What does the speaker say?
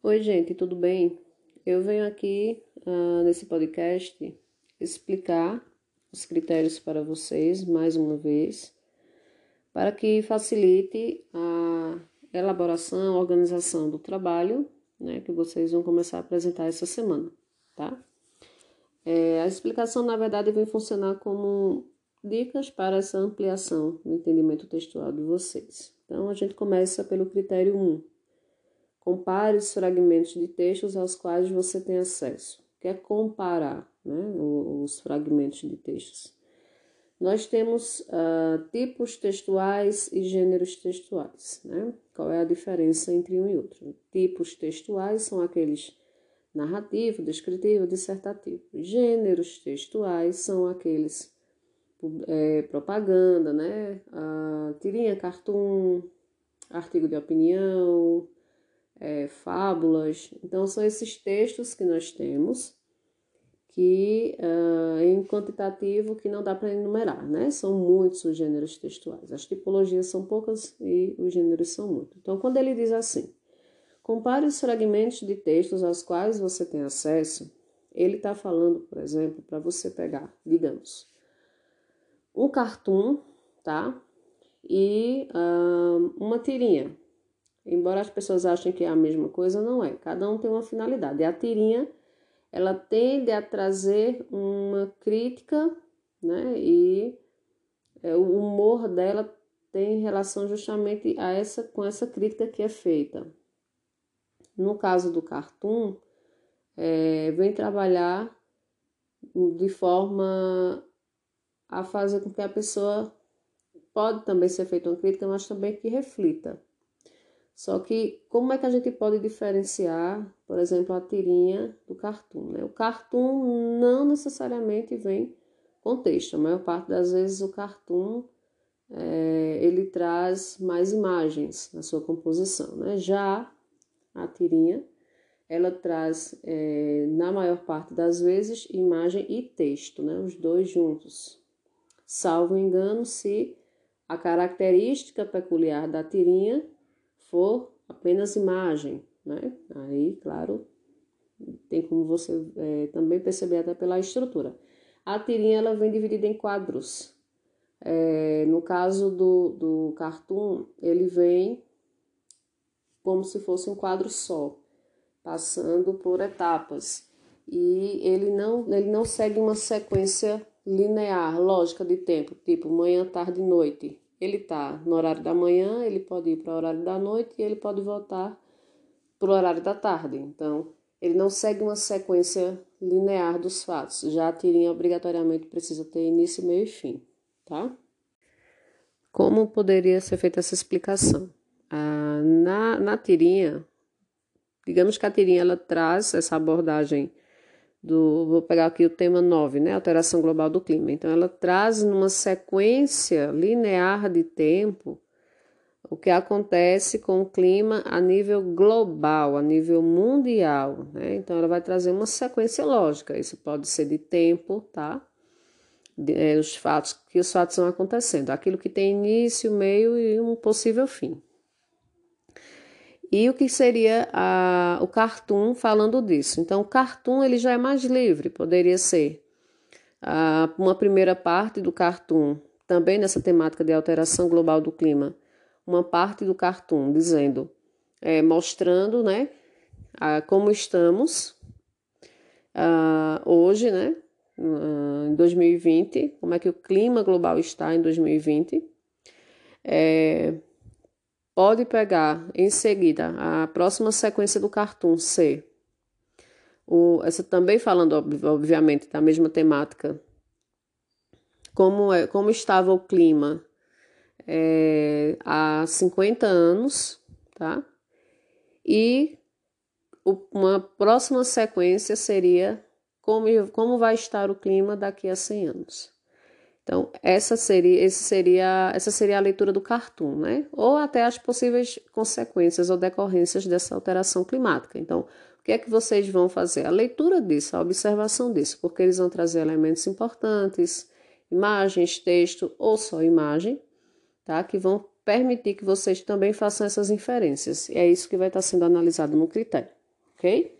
Oi, gente, tudo bem? Eu venho aqui uh, nesse podcast explicar os critérios para vocês mais uma vez, para que facilite a elaboração, a organização do trabalho, né, que vocês vão começar a apresentar essa semana, tá? É, a explicação, na verdade, vem funcionar como dicas para essa ampliação do entendimento textual de vocês. Então, a gente começa pelo critério 1 Compare os fragmentos de textos aos quais você tem acesso. Quer comparar né, os fragmentos de textos. Nós temos uh, tipos textuais e gêneros textuais. Né? Qual é a diferença entre um e outro? Tipos textuais são aqueles narrativo, descritivo, dissertativo. Gêneros textuais são aqueles é, propaganda, né? Uh, tirinha, cartoon, artigo de opinião, é, fábulas. Então, são esses textos que nós temos que uh, em quantitativo que não dá para enumerar, né? São muitos os gêneros textuais. As tipologias são poucas e os gêneros são muitos. Então, quando ele diz assim, compare os fragmentos de textos aos quais você tem acesso, ele está falando, por exemplo, para você pegar, digamos, um cartoon, tá? E uh, uma tirinha, Embora as pessoas achem que é a mesma coisa, não é. Cada um tem uma finalidade. E a tirinha, ela tende a trazer uma crítica, né? E é, o humor dela tem relação justamente a essa com essa crítica que é feita. No caso do cartoon, é, vem trabalhar de forma a fazer com que a pessoa pode também ser feita uma crítica, mas também que reflita. Só que como é que a gente pode diferenciar, por exemplo, a tirinha do cartoon? Né? O cartoon não necessariamente vem com texto. A maior parte das vezes o cartoon é, ele traz mais imagens na sua composição. Né? Já a tirinha ela traz, é, na maior parte das vezes, imagem e texto, né? os dois juntos. Salvo engano, se a característica peculiar da tirinha for apenas imagem, né? Aí, claro, tem como você é, também perceber até pela estrutura. A tirinha ela vem dividida em quadros. É, no caso do, do cartoon, ele vem como se fosse um quadro só, passando por etapas. E ele não, ele não segue uma sequência linear, lógica de tempo, tipo manhã, tarde noite ele está no horário da manhã, ele pode ir para o horário da noite e ele pode voltar para o horário da tarde. Então, ele não segue uma sequência linear dos fatos. Já a tirinha obrigatoriamente precisa ter início, meio e fim, tá? Como poderia ser feita essa explicação? Ah, na, na tirinha, digamos que a tirinha ela traz essa abordagem do, vou pegar aqui o tema 9, né, alteração global do clima. Então ela traz numa sequência linear de tempo o que acontece com o clima a nível global, a nível mundial, né? Então ela vai trazer uma sequência lógica. Isso pode ser de tempo, tá? De, é, os fatos que os fatos estão acontecendo, aquilo que tem início, meio e um possível fim. E o que seria a, o cartoon falando disso? Então, o cartoon ele já é mais livre, poderia ser a, uma primeira parte do cartoon, também nessa temática de alteração global do clima, uma parte do cartoon dizendo, é, mostrando, né, a, como estamos hoje, né, em 2020, como é que o clima global está em 2020. É, pode pegar em seguida a próxima sequência do cartoon ser o, essa também falando obviamente da mesma temática. Como é como estava o clima é, há 50 anos tá? E o, uma próxima sequência seria como, como vai estar o clima daqui a 100 anos então, essa seria, esse seria, essa seria a leitura do cartoon, né? Ou até as possíveis consequências ou decorrências dessa alteração climática. Então, o que é que vocês vão fazer? A leitura disso, a observação disso, porque eles vão trazer elementos importantes, imagens, texto ou só imagem, tá? Que vão permitir que vocês também façam essas inferências. E é isso que vai estar sendo analisado no critério, ok?